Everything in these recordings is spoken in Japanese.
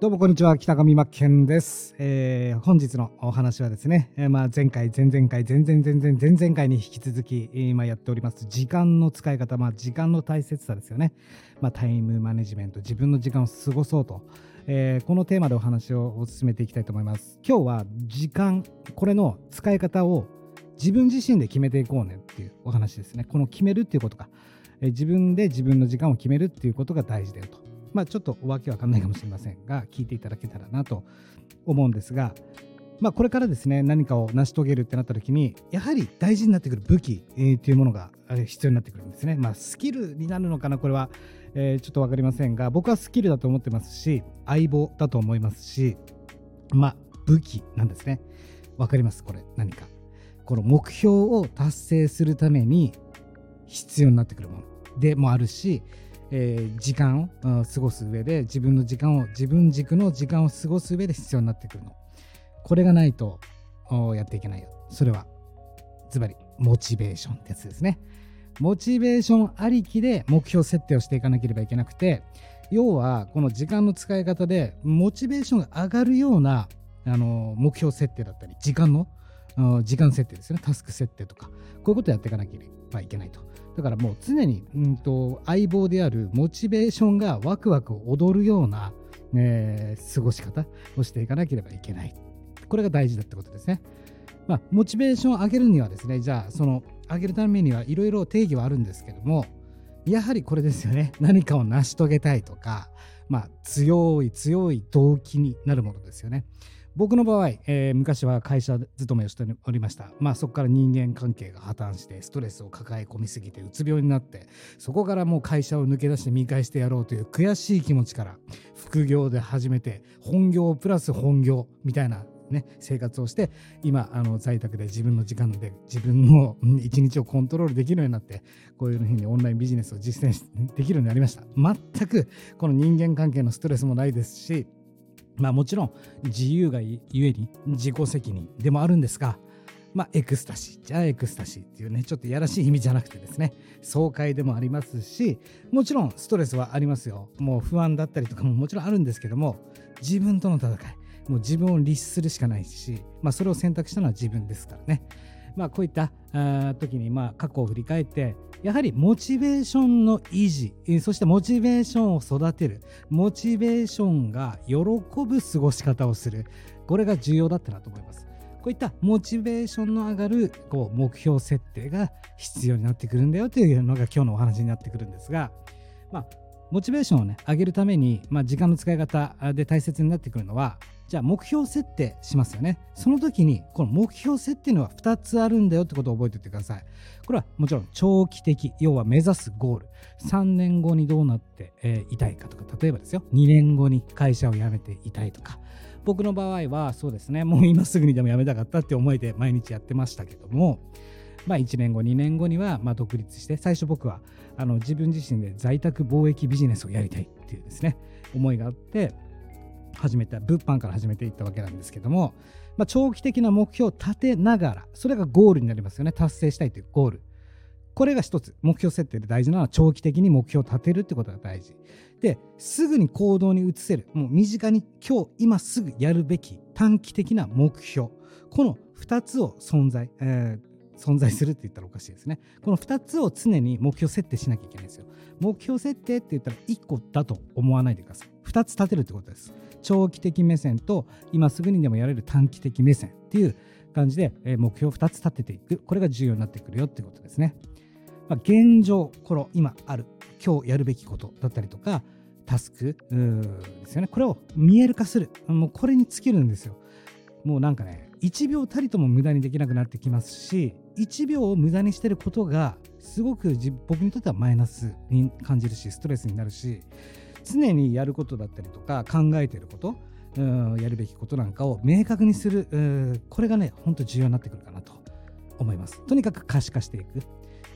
どうもこんにちは北上真剣です、えー、本日のお話はですね、えー、まあ前回前々回前々前々前々回に引き続き今やっております時間の使い方まあ時間の大切さですよね、まあ、タイムマネジメント自分の時間を過ごそうと、えー、このテーマでお話を進めていきたいと思います。今日は時間これの使い方を自分自身で決めていこうねっていうお話ですね。この決めるっていうことか、え自分で自分の時間を決めるっていうことが大事だよと。まあ、ちょっとわけわかんないかもしれませんが、聞いていただけたらなと思うんですが、まあ、これからですね、何かを成し遂げるってなった時に、やはり大事になってくる武器、えー、というものが必要になってくるんですね。まあ、スキルになるのかな、これは、えー、ちょっと分かりませんが、僕はスキルだと思ってますし、相棒だと思いますし、まあ、武器なんですね。分かります、これ、何か。この目標を達成するために必要になってくるものでもあるし、えー、時間を過ごす上で自分の時間を自分軸の時間を過ごす上で必要になってくるの。これがないとやっていけないよ。それはズバリモチベーションってやつですね。モチベーションありきで目標設定をしていかなければいけなくて要はこの時間の使い方でモチベーションが上がるようなあの目標設定だったり時間の時間設定ですねタスク設定とかこういうことをやっていかなければいけないとだからもう常に、うんと、相棒であるモチベーションがワクワク踊るような、えー、過ごし方をしていかなければいけない。これが大事だってことですね。まあ、モチベーションを上げるにはですね、じゃあ、その上げるためにはいろいろ定義はあるんですけども、やはりこれですよね。何かを成し遂げたいとか、まあ、強い強い動機になるものですよね。僕の場合、えー、昔は会社勤めをしておりました。まあそこから人間関係が破綻してストレスを抱え込みすぎてうつ病になってそこからもう会社を抜け出して見返してやろうという悔しい気持ちから副業で始めて本業プラス本業みたいなね、生活をして今あの在宅で自分の時間で自分の一日をコントロールできるようになってこういうふうにオンラインビジネスを実践できるようになりました全くこの人間関係のストレスもないですしまあもちろん自由がゆえに自己責任でもあるんですが、まあエクスタシーじゃあエクスタシーっていうねちょっとやらしい意味じゃなくてですね爽快でもありますしもちろんストレスはありますよもう不安だったりとかももちろんあるんですけども自分との戦いもう自分を律するしかないし、まあ、それを選択したのは自分ですからね。まあ、こういった時にまあ過去を振り返ってやはりモチベーションの維持そしてモチベーションを育てるモチベーションが喜ぶ過ごし方をするこれが重要だったなと思います。こういったモチベーションの上がるこう目標設定が必要になってくるんだよというのが今日のお話になってくるんですが、まあ、モチベーションをね上げるために、まあ、時間の使い方で大切になってくるのはじゃあ目標設定しますよね。その時にこの目標設定のは2つあるんだよってことを覚えておいてください。これはもちろん長期的、要は目指すゴール。3年後にどうなって、えー、いたいかとか、例えばですよ、2年後に会社を辞めていたいとか。僕の場合はそうですね、もう今すぐにでも辞めたかったって思いで毎日やってましたけども、まあ、1年後、2年後にはま独立して、最初僕はあの自分自身で在宅貿易ビジネスをやりたいっていうですね、思いがあって、始めた物販から始めていったわけなんですけども、まあ、長期的な目標を立てながらそれがゴールになりますよね。達成したいというゴール。これが一つ目標設定で大事なのは長期的に目標を立てるってことが大事。ですぐに行動に移せるもう身近に今日今すぐやるべき短期的な目標。この2つを存在、えー、存在するって言ったらおかしいですね。この2つを常に目標設定しなきゃいけないんですよ。目標設定って言ったら1個だと思わないでください。2つ立てるってことです。長期的目線と今すぐにでもやれる短期的目線っていう感じで目標を2つ立てていく。これが重要になってくるよってことですね、まあ、現状この今ある今日やるべきことだったりとかタスクですよね。これを見える化する。もうこれに尽きるんですよ。もうなんかね1秒たりとも無駄にできなくなってきますし1秒を無駄にしてることがすごく僕にとってはマイナスに感じるしストレスになるし常にやることだったりとか考えてることやるべきことなんかを明確にするこれがね本当重要になってくるかなと思います。とにかく可視化していく。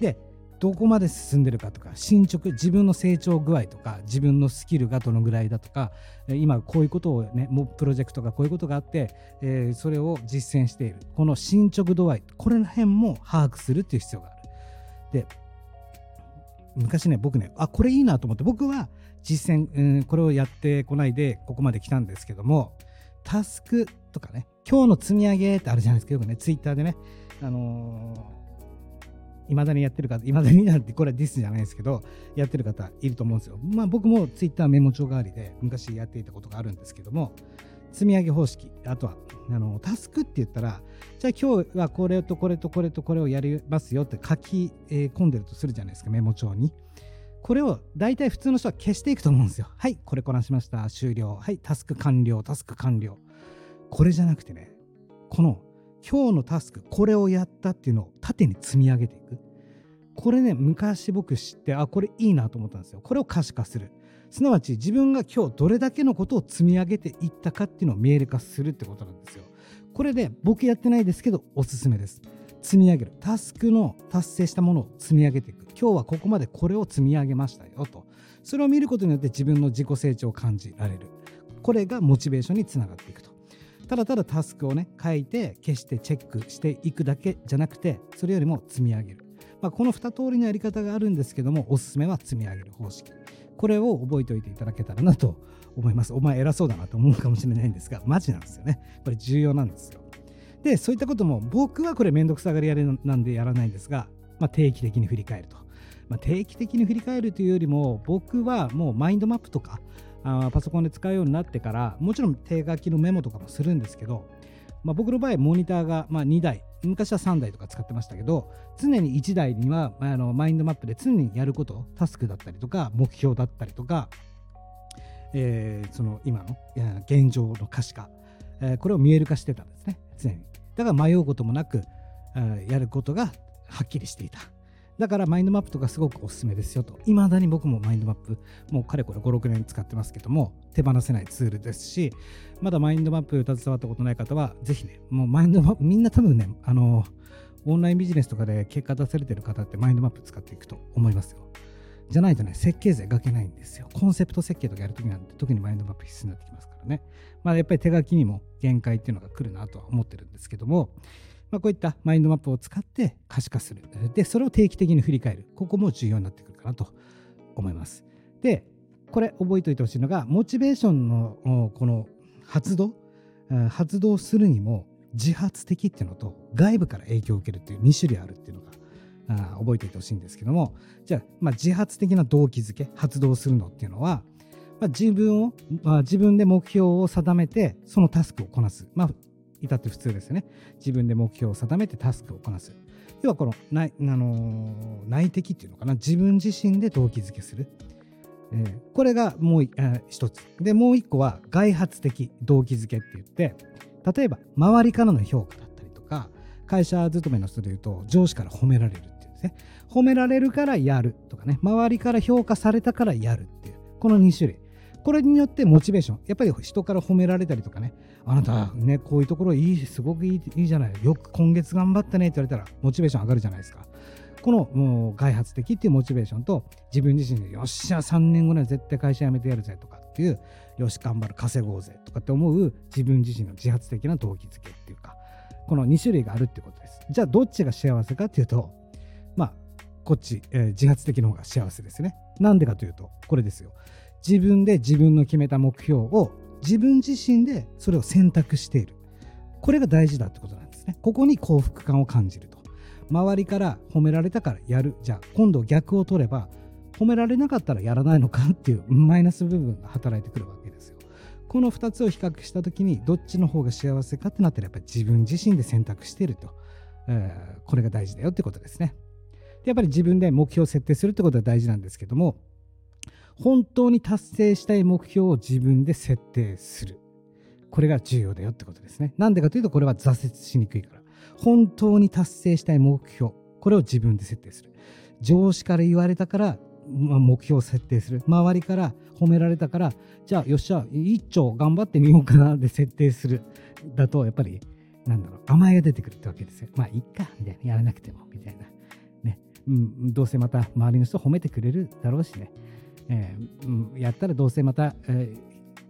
でどこまで進んでるかとか進捗自分の成長具合とか自分のスキルがどのぐらいだとか今こういうことをねもうプロジェクトがこういうことがあって、えー、それを実践している。この進捗度合いこれら辺も把握するっていう必要がある。で昔ね僕ねあこれいいなと思って僕は実践、うん、これをやってこないでここまで来たんですけどもタスクとかね今日の積み上げってあるじゃないですかよくねツイッターでねあのいまだにやってる方、いまだになんて、これはディスじゃないですけど、やってる方いると思うんですよ。まあ僕もツイッターメモ帳代わりで昔やっていたことがあるんですけども、積み上げ方式、あとは、あの、タスクって言ったら、じゃあ今日はこれとこれとこれとこれをやりますよって書き、込んでるとするじゃないですか、メモ帳に。これを大体普通の人は消していくと思うんですよ。はい、これこなしました。終了。はい、タスク完了、タスク完了。これじゃなくてね、この今日のタスク、これをやったっていうのを縦に積み上げていく。これね、昔僕知って、あ、これいいなと思ったんですよ。これを可視化する。すなわち自分が今日どれだけのことを積み上げていったかっていうのを見える化するってことなんですよ。これで僕やってないですけどおすすめです。積み上げる。タスクの達成したものを積み上げていく。今日はここまでこれを積み上げましたよと。それを見ることによって自分の自己成長を感じられる。これがモチベーションにつながっていくと。ただただタスクをね、書いて消してチェックしていくだけじゃなくて、それよりも積み上げる。まあ、この2通りのやり方があるんですけども、おすすめは積み上げる方式。これを覚えておいていただけたらなと思います。お前偉そうだなと思うかもしれないんですが、マジなんですよね。これ重要なんですよ。で、そういったことも僕はこれめんどくさがりやりなんでやらないんですが、まあ、定期的に振り返ると。まあ、定期的に振り返るというよりも、僕はもうマインドマップとか、あパソコンで使うようになってから、もちろん手書きのメモとかもするんですけど、まあ、僕の場合、モニターがま2台、昔は3台とか使ってましたけど、常に1台にはあのマインドマップで常にやること、タスクだったりとか、目標だったりとか、えー、その今の現状の可視化、えー、これを見える化してたんですね、常に。だから迷うこともなく、やることがはっきりしていた。だからマインドマップとかすごくおすすめですよと。いまだに僕もマインドマップ、もうかれこれ5、6年使ってますけども、手放せないツールですし、まだマインドマップ携わったことない方は、ぜひね、もうマインドマップ、みんな多分ね、あの、オンラインビジネスとかで結果出されてる方ってマインドマップ使っていくと思いますよ。じゃないとね、設計図描けないんですよ。コンセプト設計とかやるときなんて、特にマインドマップ必須になってきますからね。まあ、やっぱり手書きにも限界っていうのが来るなとは思ってるんですけども、まあ、こういったマインドマップを使って可視化する。で、それを定期的に振り返る。ここも重要になってくるかなと思います。で、これ覚えておいてほしいのが、モチベーションのこの発動、発動するにも自発的っていうのと外部から影響を受けるっていう2種類あるっていうのがあ覚えておいてほしいんですけどもじゃあ、まあ、自発的な動機づけ発動するのっていうのは、まあ、自分を、まあ、自分で目標を定めてそのタスクをこなす、まあ、至って普通ですよね。自分で目標を定めてタスクをこなす。要はこの内,、あの、内的っていうのかな、自分自身で動機づけする。えー、これがもう、え一つ。で、もう一個は外発的動機づけって言って、例えば周りからの評価だったりとか、会社勤めの人で言うと上司から褒められるっていうんですね。褒められるからやるとかね、周りから評価されたからやるっていう、この2種類。これによってモチベーション、やっぱり人から褒められたりとかね、あなたね、こういうところいい、すごくいいいいじゃない、よく今月頑張ったねって言われたら、モチベーション上がるじゃないですか。このもう開発的っていうモチベーションと、自分自身で、よっしゃ、3年後には絶対会社辞めてやるぜとかっていう、よし、頑張る、稼ごうぜとかって思う自分自身の自発的な動機づけっていうか、この2種類があるってことです。じゃあ、どっちが幸せかっていうと、まあ、こっち、えー、自発的の方が幸せですね。なんでかというと、これですよ。自分で自分の決めた目標を自分自身でそれを選択している。これが大事だってことなんですね。ここに幸福感を感じると。周りから褒められたからやる。じゃあ今度逆を取れば褒められなかったらやらないのかっていう マイナス部分が働いてくるわけですよ。この2つを比較した時にどっちの方が幸せかってなったらやっぱり自分自身で選択していると。え、これが大事だよってことですね。でやっぱり自分で目標を設定するってことは大事なんですけども本当に達成したい目標を自分で設定する。これが重要だよってことですね。なんでかというと、これは挫折しにくいから。本当に達成したい目標、これを自分で設定する。上司から言われたから、まあ、目標を設定する。周りから褒められたから、じゃあ、よっしゃ、一丁頑張ってみようかなで設定する。だと、やっぱり、なんだろう、甘えが出てくるってわけですよ。まあ、いっか、みたいな。やらなくても、みたいな。ね。うん、どうせまた周りの人褒めてくれるだろうしね。えー、うん、やったらどうせまた、えー、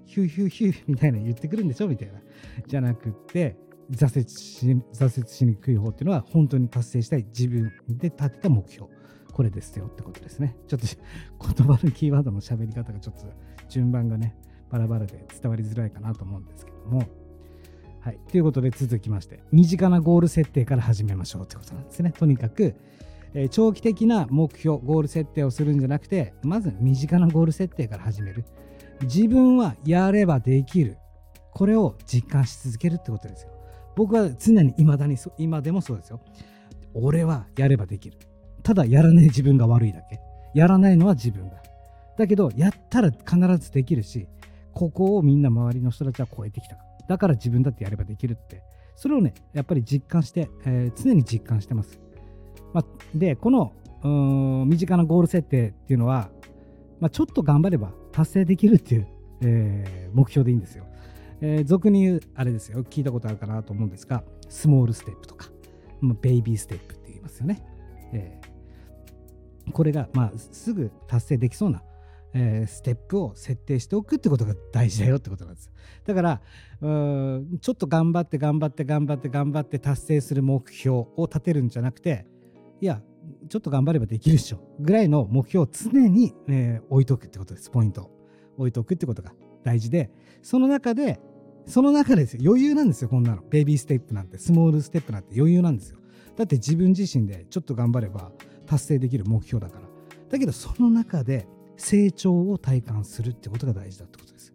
ヒューヒューヒューみたいな言ってくるんでしょみたいな。じゃなくて、挫折し挫折しにくい方っていうのは本当に達成したい自分で立てた目標。これですよってことですね。ちょっと 言葉のキーワードの喋り方がちょっと順番がね、バラバラで伝わりづらいかなと思うんですけども。はい。ということで続きまして、身近なゴール設定から始めましょうってことなんですね。とにかく、えー、長期的な目標、ゴール設定をするんじゃなくて、まず身近なゴール設定から始める。自分はやればできる。これを実感し続けるってことですよ。僕は常に未だに今でもそうですよ。俺はやればできる。ただやらない自分が悪いだけ。やらないのは自分だ。だけど、やったら必ずできるし、ここをみんな周りの人たちは超えてきた。だから自分だってやればできるって。それをね、やっぱり実感して、えー、常に実感してます。まあ、で、この身近なゴール設定っていうのは、まあ、ちょっと頑張れば達成できるっていう、えー、目標でいいんですよ。えー、俗に言う、あれですよ、聞いたことあるかなと思うんですが、スモールステップとか、まあ、ベイビーステップって言いますよね。えー、これが、まあ、すぐ達成できそうな、えー、ステップを設定しておくってことが大事だよってことなんです。だからうんちょっと頑張って頑張って頑張って頑張って達成する目標を立てるんじゃなくていやちょっと頑張ればできるでしょぐらいの目標を常に、えー、置いとくってことですポイント。置いとくってことが大事でその中でその中ですよ。余裕なんですよこんなの。ベビーステップなんてスモールステップなんて余裕なんですよ。だって自分自身でちょっと頑張れば達成できる目標だから。だけどその中で成長を体感するってことが大事だってことです。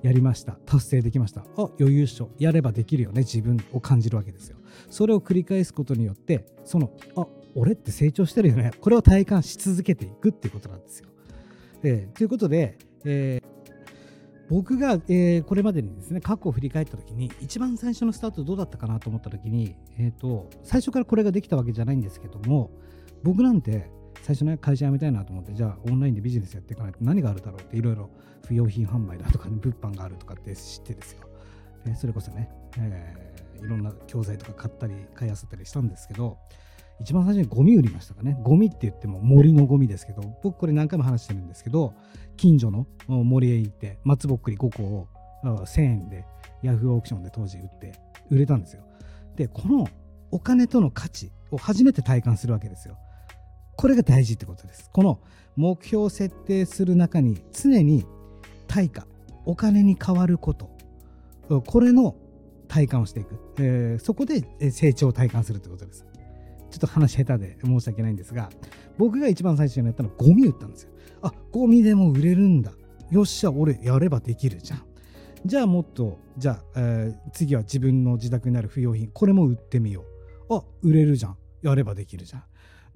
やりました。達成できました。あ余裕っしょ。やればできるよね自分を感じるわけですよ。それを繰り返すことによってそのあ俺って成長してるよねこれを体感し続けていくっていうことなんですよ。えー、ということで、えー、僕が、えー、これまでにですね過去を振り返った時に一番最初のスタートどうだったかなと思った時に、えーと、最初からこれができたわけじゃないんですけども僕なんて最初ね会社辞めたいなと思ってじゃあオンラインでビジネスやっていかないと何があるだろうっていろいろ不用品販売だとか、ね、物販があるとかって知ってですよ、えー、それこそね、えー、いろんな教材とか買ったり買いあさったりしたんですけど一番最初にゴミ売りましたかね。ゴミって言っても森のゴミですけど、僕これ何回も話してるんですけど、近所の森へ行って松ぼっくり5個を1000円でヤフーオークションで当時売って売れたんですよ。で、このお金との価値を初めて体感するわけですよ。これが大事ってことです。この目標を設定する中に常に対価、お金に変わること、これの体感をしていく。えー、そこで成長を体感するってことです。ちょっと話下手で申し訳ないんですが、僕が一番最初にやったのはゴミ売ったんですよ。あ、ゴミでも売れるんだ。よっしゃ、俺やればできるじゃん。じゃあもっと、じゃあ、えー、次は自分の自宅になる不用品、これも売ってみよう。あ、売れるじゃん。やればできるじゃん。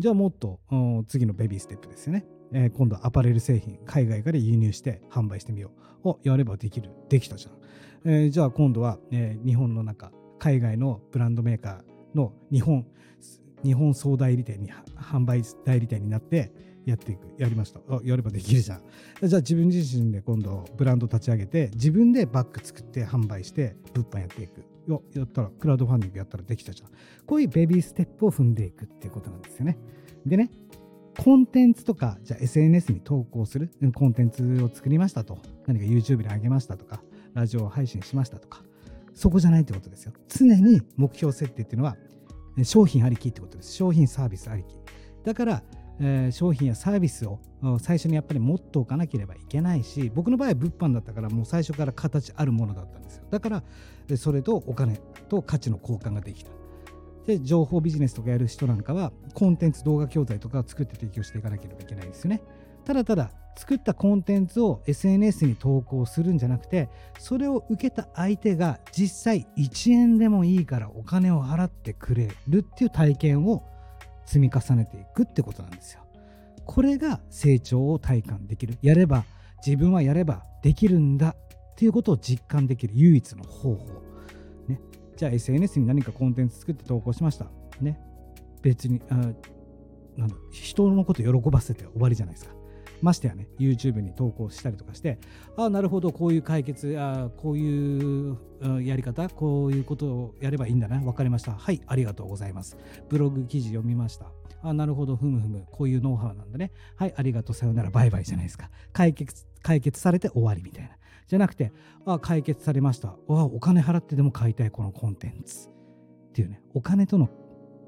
じゃあもっと、次のベビーステップですよね。えー、今度はアパレル製品、海外から輸入して販売してみよう。お、やればできる。できたじゃん。えー、じゃあ今度は、えー、日本の中、海外のブランドメーカーの日本日本総代理店に販売代理店になってやっていくやりました。あやればできるじゃん。じゃあ自分自身で今度ブランド立ち上げて自分でバッグ作って販売して物販やっていく。よやったらクラウドファンディングやったらできたじゃん。こういうベビーステップを踏んでいくっていうことなんですよね。でねコンテンツとかじゃあ SNS に投稿する。コンテンツを作りましたと。何か YouTube に上げましたとかラジオ配信しましたとか。そこじゃないってことですよ。常に目標設定っていうのは商品ありきってことです。商品サービスありき。だから、えー、商品やサービスを最初にやっぱり持っておかなければいけないし、僕の場合は物販だったからもう最初から形あるものだったんですよ。だから、それとお金と価値の交換ができた。で、情報ビジネスとかやる人なんかは、コンテンツ動画教材とかを作って提供していかなければいけないですよね。ただただ作ったコンテンツを SNS に投稿するんじゃなくてそれを受けた相手が実際1円でもいいからお金を払ってくれるっていう体験を積み重ねていくってことなんですよ。これが成長を体感できる。やれば自分はやればできるんだっていうことを実感できる唯一の方法。ね、じゃあ SNS に何かコンテンツ作って投稿しました。ね、別にあなんだ人のこと喜ばせて終わりじゃないですか。ましてやね、YouTube に投稿したりとかして、ああ、なるほど、こういう解決、あこういうやり方、こういうことをやればいいんだな、分かりました。はい、ありがとうございます。ブログ記事読みました。あなるほど、ふむふむ、こういうノウハウなんだね。はい、ありがとう、さよなら、バイバイじゃないですか。解決、解決されて終わりみたいな。じゃなくて、あ解決されました。あお金払ってでも買いたい、このコンテンツ。っていうね、お金との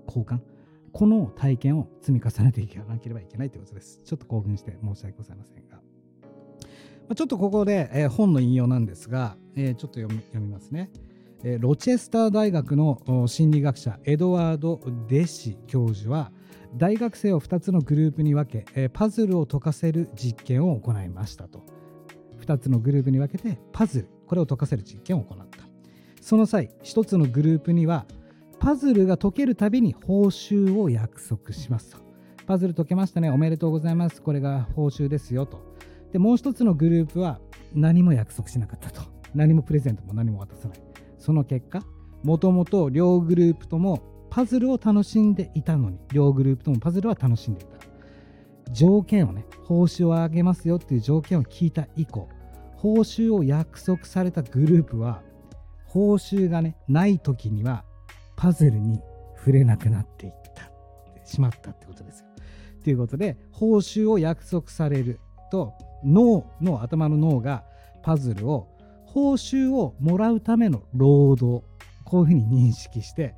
交換。この体験を積み重ねていかなければいけないということです。ちょっと興奮して申し訳ございませんが。ちょっとここで、えー、本の引用なんですが、えー、ちょっと読み読みますね、えー、ロチェスター大学の心理学者エドワード・デシ教授は大学生を2つのグループに分け、えー、パズルを解かせる実験を行いましたと2つのグループに分けてパズルこれを解かせる実験を行ったその際1つのグループにはパズルが解けるたびに報酬を約束しますと。パズル解けましたね。おめでとうございます。これが報酬ですよと。でもう一つのグループは何も約束しなかったと。何もプレゼントも何も渡さない。その結果もともと両グループともパズルを楽しんでいたのに。両グループともパズルは楽しんでいた。条件をね報酬を上げますよっていう条件を聞いた以降報酬を約束されたグループは報酬がねない時にはパズルに触れなくなっていったしまったってことですよ。ということで報酬を約束されると脳の頭の脳がパズルを報酬をもらうための労働こういうふうに認識して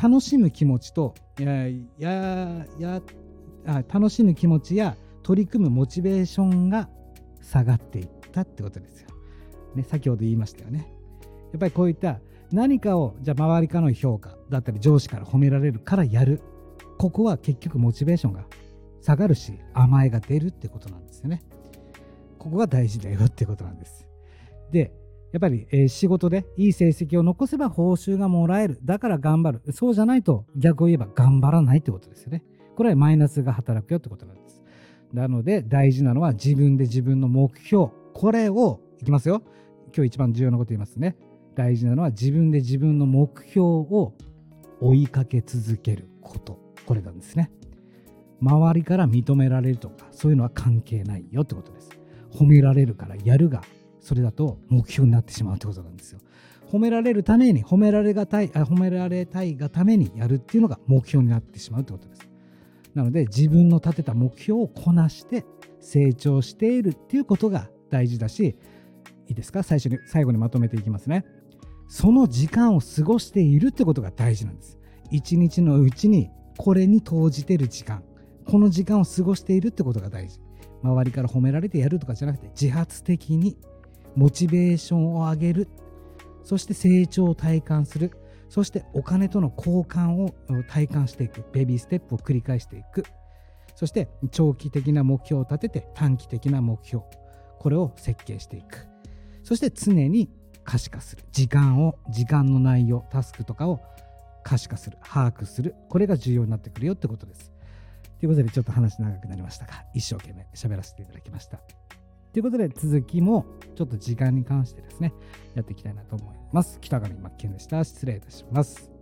楽しむ気持ちとやややあ楽しむ気持ちや取り組むモチベーションが下がっていったってことですよ。ね、先ほど言いましたよね。やっぱりこういった何かをじゃあ周りからの評価だったり上司から褒められるからやるここは結局モチベーションが下がるし甘えが出るってことなんですよね。ここが大事だよってことなんです。で、やっぱり、え、仕事でいい成績を残せば報酬がもらえる。だから頑張る。そうじゃないと逆を言えば頑張らないってことですよね。これはマイナスが働くよってことなんです。なので大事なのは自分で自分の目標。これを、いきますよ。今日一番重要なこと言いますね。大事なのは自分で自分の目標を追いかけ続けること。これなんですね。周りから認められるとか、そういうのは関係ないよってことです。褒められるからやるがそれだと目標になってしまうってことなんですよ。褒められるために褒められがたいあ褒められたいがためにやるっていうのが目標になってしまうってことです。なので自分の立てた目標をこなして成長しているっていうことが大事だしいいですか？最初に最後にまとめていきますね。その時間を過ごしているってことが大事なんです。一日のうちにこれに投じてる時間。この時間を過ごしているってことが大事。周りから褒められてやるとかじゃなくて自発的にモチベーションを上げる。そして成長を体感する。そしてお金との交換を体感していく。ベビーステップを繰り返していく。そして長期的な目標を立てて短期的な目標。これを設計していく。そして常に可視化する時間を時間の内容タスクとかを可視化する把握するこれが重要になってくるよってことですということで、ちょっと話長くなりましたが、一生懸命喋らせていただきました。ということで、続きもちょっと時間に関してですね、やっていきたいなと思います。北上真剣でした。失礼いたします。